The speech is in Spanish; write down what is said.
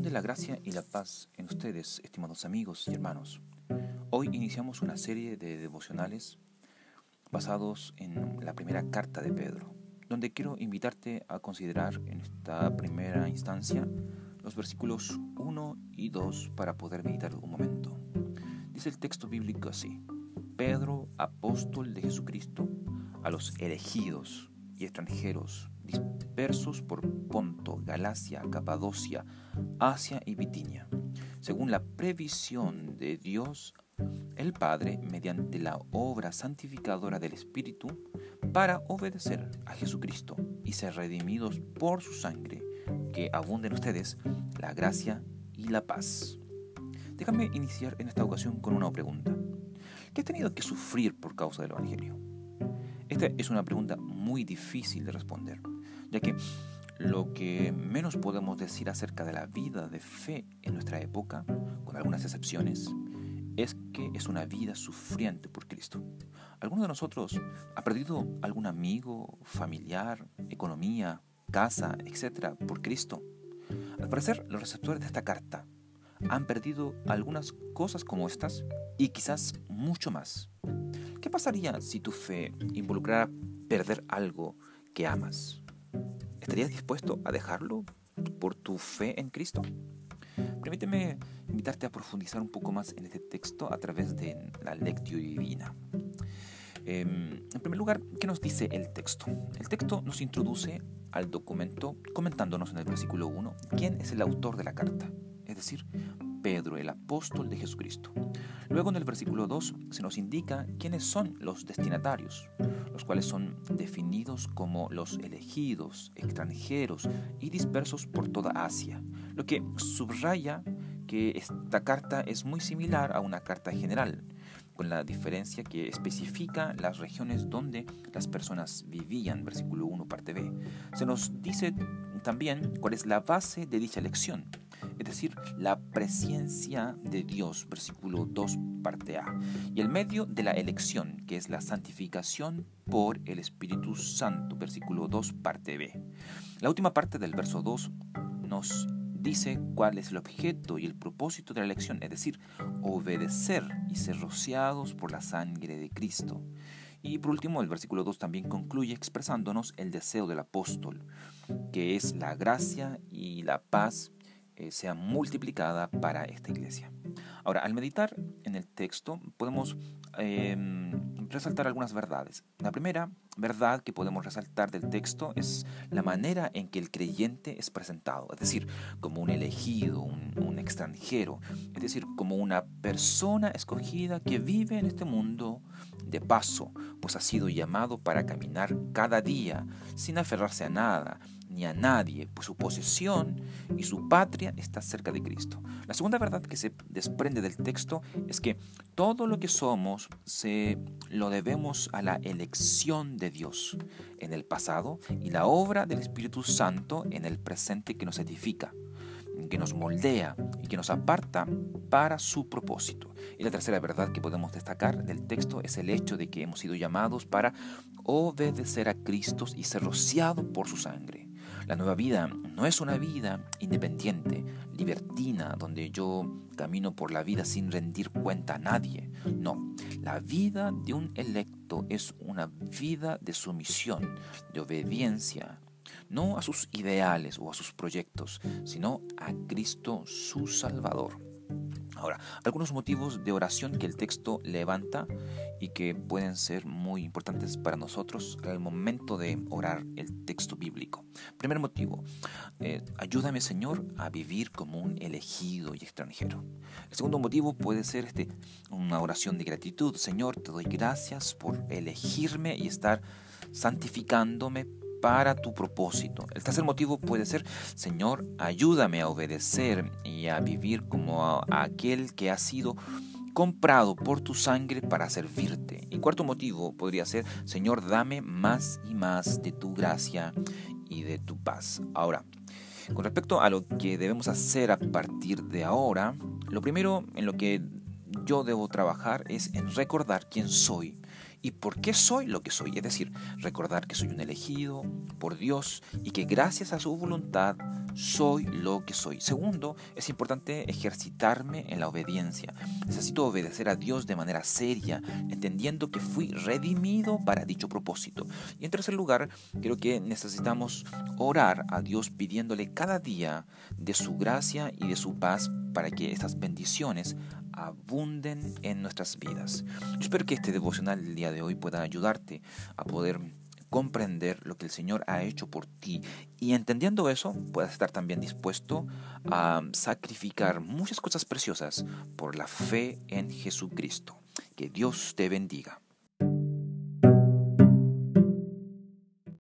Abunde la gracia y la paz en ustedes, estimados amigos y hermanos. Hoy iniciamos una serie de devocionales basados en la primera carta de Pedro, donde quiero invitarte a considerar en esta primera instancia los versículos 1 y 2 para poder meditar un momento. Dice el texto bíblico así, Pedro, apóstol de Jesucristo, a los elegidos y extranjeros dispersos por Ponto, Galacia, Capadocia, Asia y Bitinia, según la previsión de Dios el Padre mediante la obra santificadora del Espíritu para obedecer a Jesucristo y ser redimidos por su sangre, que abunden ustedes la gracia y la paz. Déjame iniciar en esta ocasión con una pregunta. ¿Qué has tenido que sufrir por causa del Evangelio? Esta es una pregunta muy difícil de responder, ya que lo que menos podemos decir acerca de la vida de fe en nuestra época, con algunas excepciones, es que es una vida sufriente por Cristo. ¿Alguno de nosotros ha perdido algún amigo, familiar, economía, casa, etcétera, por Cristo? Al parecer, los receptores de esta carta han perdido algunas cosas como estas y quizás mucho más. ¿Qué pasaría si tu fe involucrara perder algo que amas? ¿Estarías dispuesto a dejarlo por tu fe en Cristo? Permíteme invitarte a profundizar un poco más en este texto a través de la lectio divina. Em, en primer lugar, ¿qué nos dice el texto? El texto nos introduce al documento comentándonos en el versículo 1 quién es el autor de la carta, es decir, Pedro, el apóstol de Jesucristo. Luego en el versículo 2 se nos indica quiénes son los destinatarios, los cuales son definidos como los elegidos, extranjeros y dispersos por toda Asia, lo que subraya que esta carta es muy similar a una carta general, con la diferencia que especifica las regiones donde las personas vivían, versículo 1, parte B. Se nos dice también cuál es la base de dicha elección, es decir, la presencia de Dios, versículo 2, parte A, y el medio de la elección, que es la santificación por el Espíritu Santo, versículo 2, parte B. La última parte del verso 2 nos dice cuál es el objeto y el propósito de la elección, es decir, obedecer y ser rociados por la sangre de Cristo. Y por último, el versículo 2 también concluye expresándonos el deseo del apóstol, que es la gracia y la paz eh, sea multiplicada para esta iglesia. Ahora, al meditar en el texto podemos em, resaltar algunas verdades. La primera verdad que podemos resaltar del texto es la manera en que el creyente es presentado, es decir, como un elegido, un, un extranjero, es decir, como una persona escogida que vive en este mundo de paso, pues ha sido llamado para caminar cada día sin aferrarse a nada, ni a nadie, pues su posesión y su patria está cerca de Cristo. La segunda verdad que se desprende del texto es que todo lo que somos se lo debemos a la elección de Dios en el pasado y la obra del Espíritu Santo en el presente que nos edifica que nos moldea y que nos aparta para su propósito. Y la tercera verdad que podemos destacar del texto es el hecho de que hemos sido llamados para obedecer a Cristo y ser rociados por su sangre. La nueva vida no es una vida independiente, libertina, donde yo camino por la vida sin rendir cuenta a nadie. No, la vida de un electo es una vida de sumisión, de obediencia, no a sus ideales o a sus proyectos, sino a Cristo su Salvador. Ahora, algunos motivos de oración que el texto levanta y que pueden ser muy importantes para nosotros al momento de orar el texto bíblico. Primer motivo, eh, ayúdame Señor a vivir como un elegido y extranjero. El segundo motivo puede ser este, una oración de gratitud. Señor, te doy gracias por elegirme y estar santificándome para tu propósito. El tercer motivo puede ser, Señor, ayúdame a obedecer y a vivir como aquel que ha sido comprado por tu sangre para servirte. Y cuarto motivo podría ser, Señor, dame más y más de tu gracia y de tu paz. Ahora, con respecto a lo que debemos hacer a partir de ahora, lo primero en lo que yo debo trabajar es en recordar quién soy y por qué soy lo que soy. Es decir, recordar que soy un elegido por Dios y que gracias a su voluntad soy lo que soy. Segundo, es importante ejercitarme en la obediencia. Necesito obedecer a Dios de manera seria, entendiendo que fui redimido para dicho propósito. Y en tercer lugar, creo que necesitamos orar a Dios pidiéndole cada día de su gracia y de su paz para que estas bendiciones abunden en nuestras vidas. Espero que este devocional del día de hoy pueda ayudarte a poder comprender lo que el Señor ha hecho por ti y entendiendo eso puedas estar también dispuesto a sacrificar muchas cosas preciosas por la fe en Jesucristo. Que Dios te bendiga.